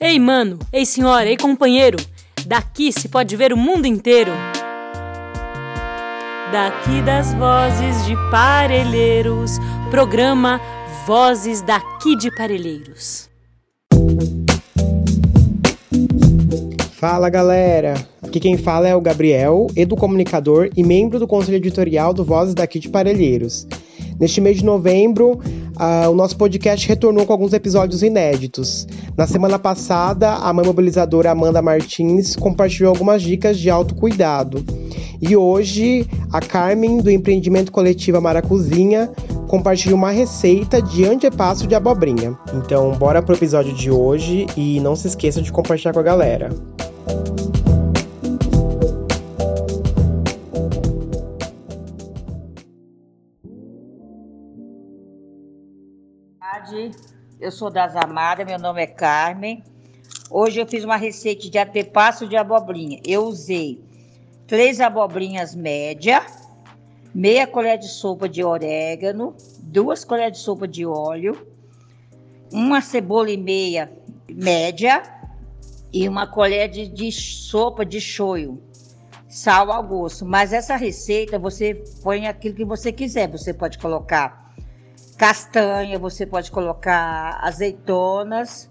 Ei, mano, ei, senhora, ei, companheiro, daqui se pode ver o mundo inteiro. Daqui das vozes de Parelheiros, programa Vozes daqui de Parelheiros. Fala galera, aqui quem fala é o Gabriel, educomunicador e membro do conselho editorial do Vozes daqui de Parelheiros. Neste mês de novembro, uh, o nosso podcast retornou com alguns episódios inéditos. Na semana passada, a mãe mobilizadora Amanda Martins compartilhou algumas dicas de autocuidado. E hoje, a Carmen, do empreendimento coletivo Maracuzinha, compartilha uma receita de antepasso de abobrinha. Então, bora pro episódio de hoje e não se esqueça de compartilhar com a galera. Eu sou das Amadas, meu nome é Carmen. Hoje eu fiz uma receita de antepasso de abobrinha. Eu usei três abobrinhas média, meia colher de sopa de orégano, duas colheres de sopa de óleo, uma cebola e meia média e uma colher de, de sopa de shoyu. Sal ao gosto. Mas essa receita você põe aquilo que você quiser. Você pode colocar castanha, você pode colocar azeitonas,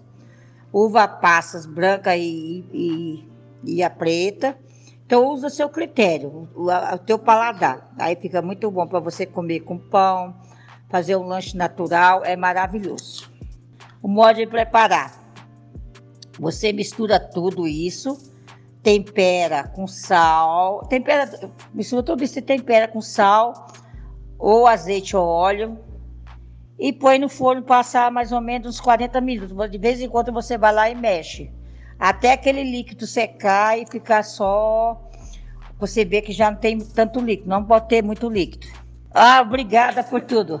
uva passas branca e, e, e a preta. Então usa o seu critério, o, o teu paladar. Aí fica muito bom para você comer com pão, fazer um lanche natural, é maravilhoso. O modo de preparar. Você mistura tudo isso, tempera com sal, tempera, mistura tudo isso tempera com sal ou azeite ou óleo e põe no forno passar mais ou menos uns 40 minutos. De vez em quando você vai lá e mexe. Até aquele líquido secar e ficar só. Você vê que já não tem tanto líquido, não pode ter muito líquido. Ah, obrigada por tudo.